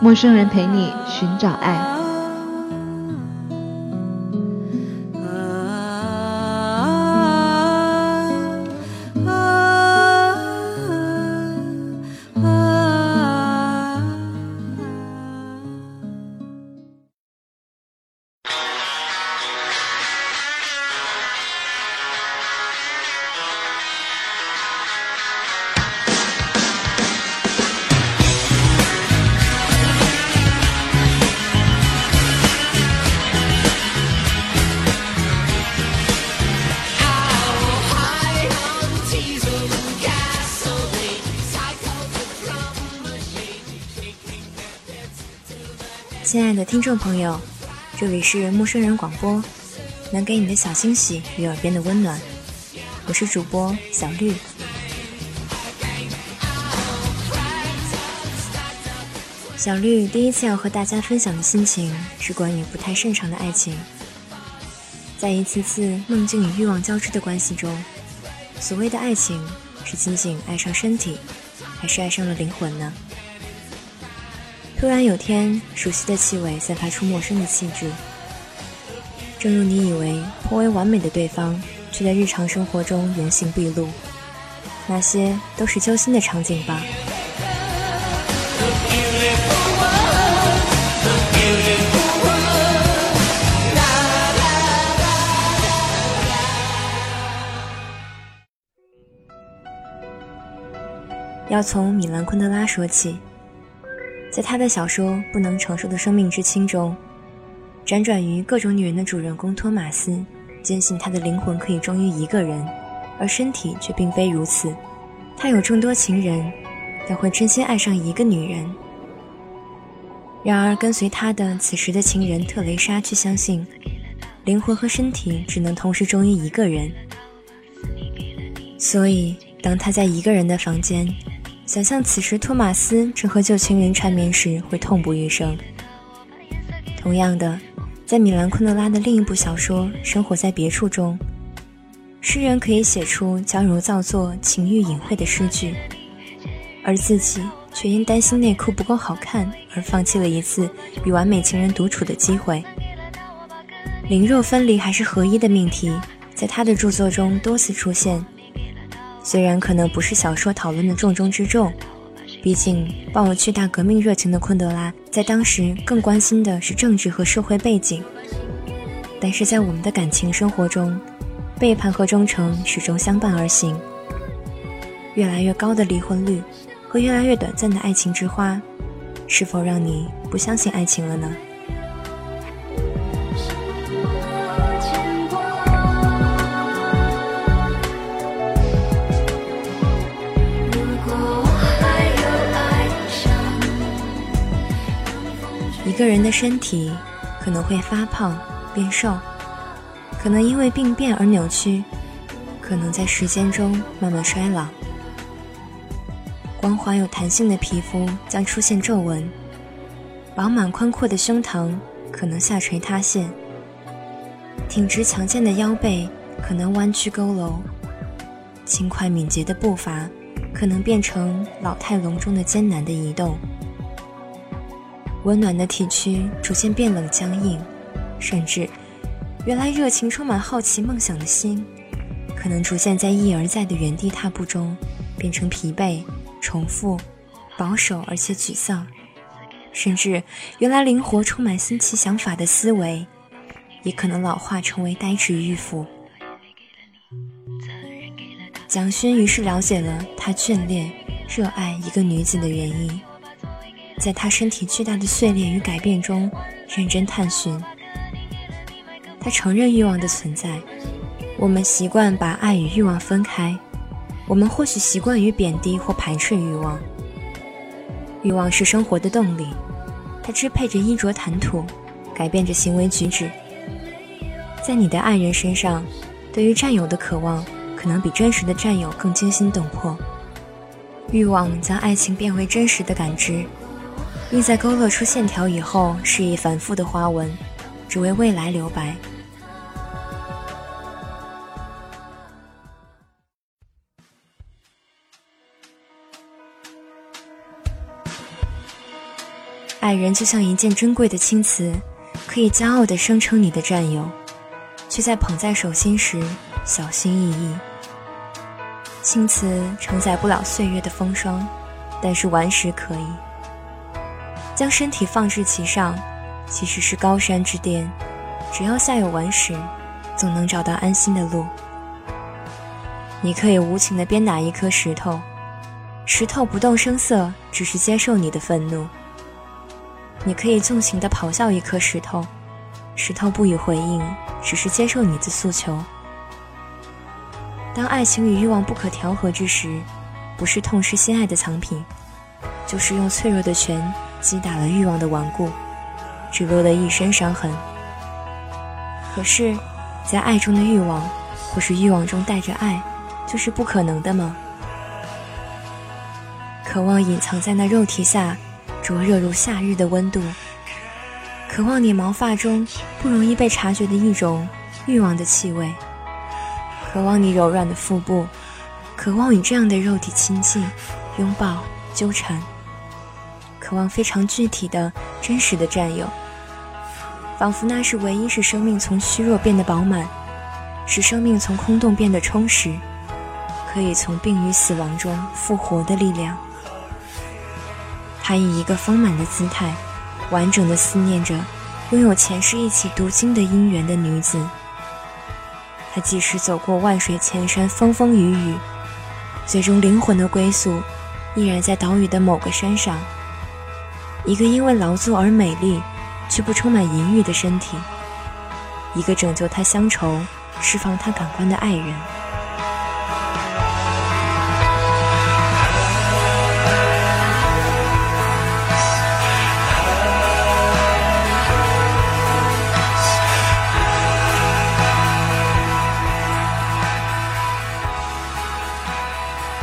陌生人陪你寻找爱。亲爱的听众朋友，这里是陌生人广播，能给你的小惊喜与耳边的温暖。我是主播小绿。小绿第一次要和大家分享的心情是关于不太擅长的爱情。在一次次梦境与欲望交织的关系中，所谓的爱情是仅仅爱上身体，还是爱上了灵魂呢？突然有天，熟悉的气味散发出陌生的气质。正如你以为颇为完美的对方，却在日常生活中原形毕露，那些都是揪心的场景吧。要从米兰昆德拉说起。在他的小说《不能承受的生命之轻》中，辗转于各种女人的主人公托马斯，坚信他的灵魂可以忠于一个人，而身体却并非如此。他有众多情人，但会真心爱上一个女人。然而，跟随他的此时的情人特蕾莎却相信，灵魂和身体只能同时忠于一个人。所以，当他在一个人的房间。想象此时托马斯正和旧情人缠绵时，会痛不欲生。同样的，在米兰昆德拉的另一部小说《生活在别处》中，诗人可以写出矫揉造作、情欲隐晦的诗句，而自己却因担心内裤不够好看而放弃了一次与完美情人独处的机会。灵肉分离还是合一的命题，在他的著作中多次出现。虽然可能不是小说讨论的重中之重，毕竟抱有巨大革命热情的昆德拉在当时更关心的是政治和社会背景，但是在我们的感情生活中，背叛和忠诚始终相伴而行。越来越高的离婚率和越来越短暂的爱情之花，是否让你不相信爱情了呢？一个人的身体可能会发胖、变瘦，可能因为病变而扭曲，可能在时间中慢慢衰老。光滑有弹性的皮肤将出现皱纹，饱满宽阔的胸膛可能下垂塌陷，挺直强健的腰背可能弯曲佝偻，轻快敏捷的步伐可能变成老态龙钟的艰难的移动。温暖的体躯逐渐变冷僵硬，甚至，原来热情充满好奇梦想的心，可能逐渐在一而再的原地踏步中，变成疲惫、重复、保守而且沮丧，甚至原来灵活充满新奇想法的思维，也可能老化成为呆滞迂腐。蒋勋于是了解了他眷恋、热爱一个女子的原因。在他身体巨大的碎裂与改变中，认真探寻。他承认欲望的存在。我们习惯把爱与欲望分开，我们或许习惯于贬低或排斥欲望。欲望是生活的动力，它支配着衣着谈吐，改变着行为举止。在你的爱人身上，对于占有的渴望，可能比真实的占有更惊心动魄。欲望将爱情变为真实的感知，并在勾勒出线条以后，示意繁复的花纹，只为未来留白。爱人就像一件珍贵的青瓷，可以骄傲地声称你的占有，却在捧在手心时小心翼翼。青瓷承载不了岁月的风霜，但是顽石可以。将身体放置其上，其实是高山之巅，只要下有顽石，总能找到安心的路。你可以无情地鞭打一颗石头，石头不动声色，只是接受你的愤怒。你可以纵情地咆哮一颗石头，石头不予回应，只是接受你的诉求。当爱情与欲望不可调和之时，不是痛失心爱的藏品，就是用脆弱的拳击打了欲望的顽固，只落得一身伤痕。可是，在爱中的欲望，或是欲望中带着爱，就是不可能的吗？渴望隐藏在那肉体下。灼热如夏日的温度，渴望你毛发中不容易被察觉的一种欲望的气味，渴望你柔软的腹部，渴望与这样的肉体亲近、拥抱、纠缠，渴望非常具体的真实的占有，仿佛那是唯一使生命从虚弱变得饱满，使生命从空洞变得充实，可以从病与死亡中复活的力量。他以一个丰满的姿态，完整的思念着拥有前世一起读经的姻缘的女子。他即使走过万水千山、风风雨雨，最终灵魂的归宿依然在岛屿的某个山上。一个因为劳作而美丽，却不充满淫欲的身体。一个拯救他乡愁、释放他感官的爱人。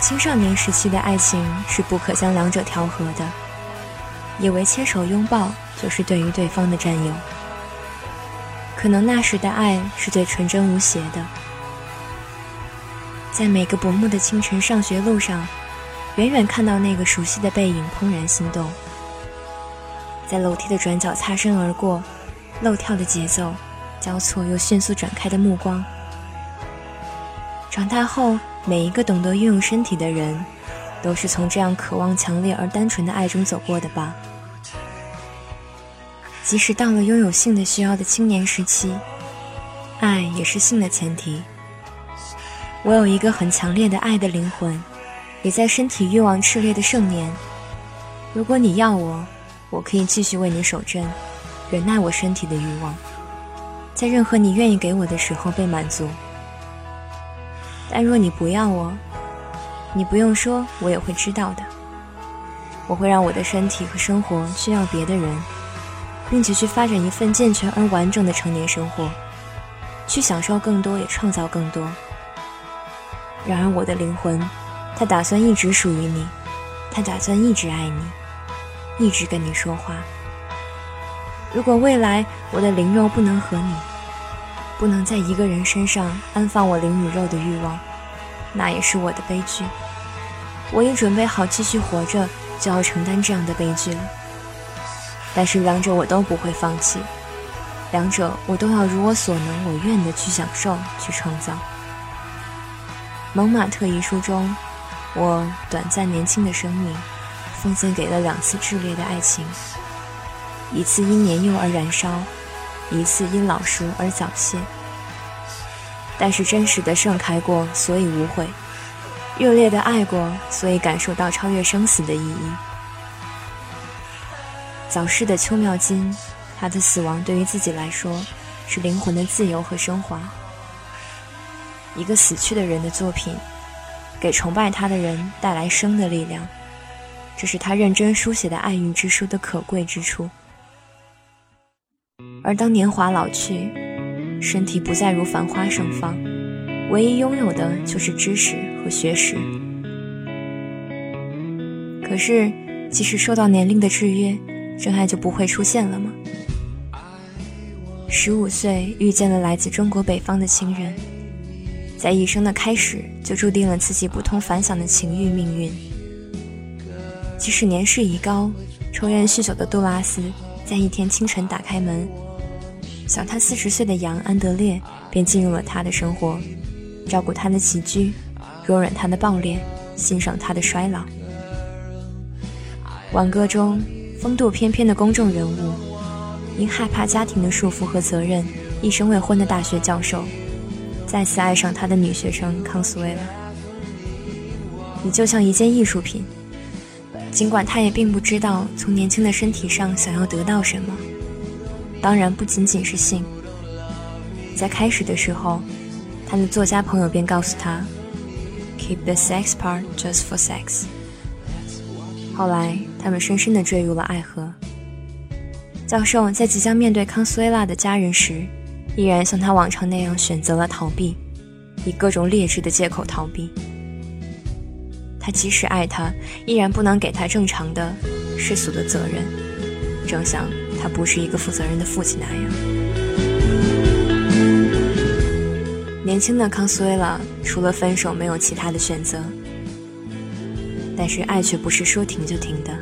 青少年时期的爱情是不可将两者调和的，以为牵手拥抱就是对于对方的占有。可能那时的爱是最纯真无邪的，在每个薄暮的清晨上学路上，远远看到那个熟悉的背影，怦然心动。在楼梯的转角擦身而过，漏跳的节奏，交错又迅速展开的目光。长大后。每一个懂得运用身体的人，都是从这样渴望强烈而单纯的爱中走过的吧。即使到了拥有性的需要的青年时期，爱也是性的前提。我有一个很强烈的爱的灵魂，也在身体欲望炽烈的盛年。如果你要我，我可以继续为你守贞，忍耐我身体的欲望，在任何你愿意给我的时候被满足。但若你不要我，你不用说，我也会知道的。我会让我的身体和生活需要别的人，并且去发展一份健全而完整的成年生活，去享受更多，也创造更多。然而，我的灵魂，它打算一直属于你，它打算一直爱你，一直跟你说话。如果未来我的灵肉不能和你，不能在一个人身上安放我灵与肉的欲望，那也是我的悲剧。我已准备好继续活着，就要承担这样的悲剧了。但是两者我都不会放弃，两者我都要如我所能、我愿的去享受、去创造。《蒙马特遗书》中，我短暂年轻的生命，奉献给了两次炽烈的爱情，一次因年幼而燃烧。一次因老熟而早泄，但是真实的盛开过，所以无悔；热烈的爱过，所以感受到超越生死的意义。早逝的邱妙金，他的死亡对于自己来说是灵魂的自由和升华。一个死去的人的作品，给崇拜他的人带来生的力量，这是他认真书写的爱欲之书的可贵之处。而当年华老去，身体不再如繁花盛放，唯一拥有的就是知识和学识。可是，即使受到年龄的制约，真爱就不会出现了吗？十五岁遇见了来自中国北方的情人，在一生的开始就注定了自己不同凡响的情欲命运。即使年事已高，抽烟酗酒的杜拉斯，在一天清晨打开门，小他四十岁的杨安德烈便进入了他的生活，照顾他的起居，容忍他的暴烈，欣赏他的衰老。挽歌中，风度翩翩的公众人物，因害怕家庭的束缚和责任，一生未婚的大学教授，再次爱上他的女学生康斯威拉。你就像一件艺术品，尽管他也并不知道从年轻的身体上想要得到什么，当然不仅仅是性。在开始的时候，他的作家朋友便告诉他：“Keep the sex part just for sex。”后来，他们深深地坠入了爱河。教授在即将面对康斯威拉的家人时，依然像他往常那样选择了逃避，以各种劣质的借口逃避。他即使爱她，依然不能给她正常的、世俗的责任，正像他不是一个负责任的父亲那样。年轻的康斯威拉除了分手，没有其他的选择。但是爱却不是说停就停的。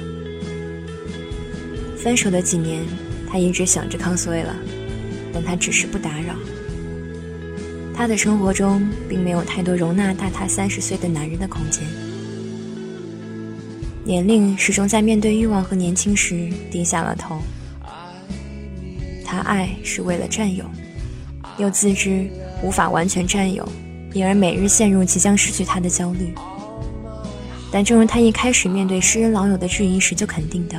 分手的几年，他一直想着康斯威拉，但他只是不打扰。他的生活中并没有太多容纳大他三十岁的男人的空间。年龄始终在面对欲望和年轻时低下了头。他爱是为了占有，又自知无法完全占有，因而每日陷入即将失去他的焦虑。但正如他一开始面对诗人老友的质疑时就肯定的，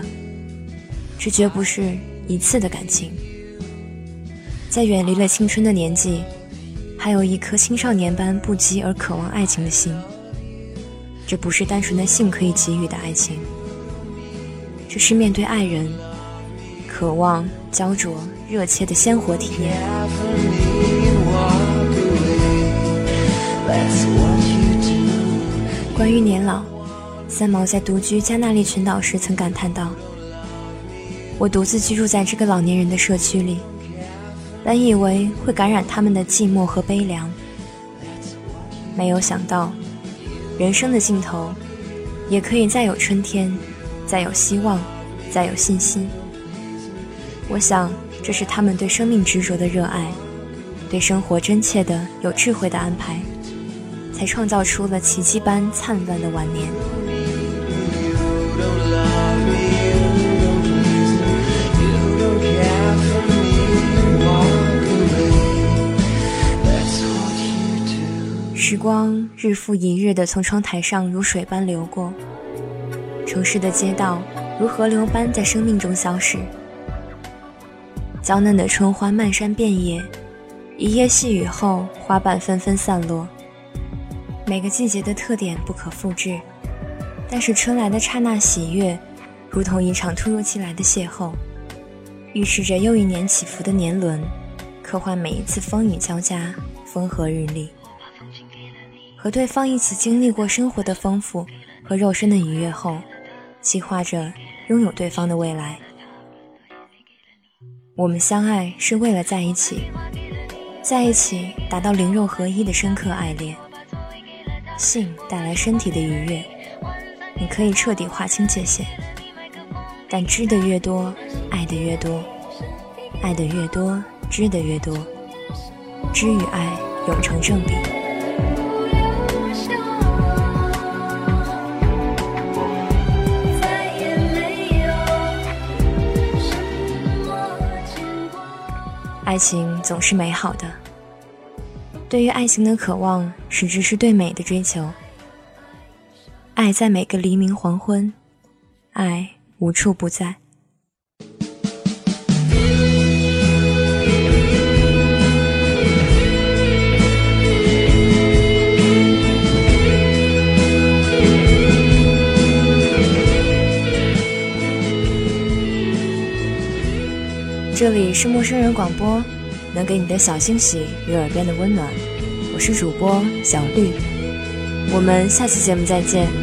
这绝不是一次的感情。在远离了青春的年纪，还有一颗青少年般不羁而渴望爱情的心。这不是单纯的性可以给予的爱情，这是面对爱人，渴望、焦灼、热切的鲜活体验。关于年老。三毛在独居加那利群岛时曾感叹道：“我独自居住在这个老年人的社区里，本以为会感染他们的寂寞和悲凉，没有想到，人生的尽头，也可以再有春天，再有希望，再有信心。我想，这是他们对生命执着的热爱，对生活真切的、有智慧的安排，才创造出了奇迹般灿烂的晚年。”时光日复一日地从窗台上如水般流过，城市的街道如河流般在生命中消逝。娇嫩的春花漫山遍野，一夜细雨后，花瓣纷纷散落。每个季节的特点不可复制，但是春来的刹那喜悦，如同一场突如其来的邂逅，预示着又一年起伏的年轮，刻画每一次风雨交加、风和日丽。和对方一起经历过生活的丰富和肉身的愉悦后，计划着拥有对方的未来。我们相爱是为了在一起，在一起达到灵肉合一的深刻爱恋。性带来身体的愉悦，你可以彻底划清界限。但知的越多，爱的越多，爱的越多，知的越多，知与爱有成正比。爱情总是美好的。对于爱情的渴望，实质是对美的追求。爱在每个黎明黄昏，爱无处不在。这里是陌生人广播，能给你的小惊喜与耳边的温暖。我是主播小绿，我们下期节目再见。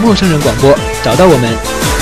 陌生人广播，找到我们。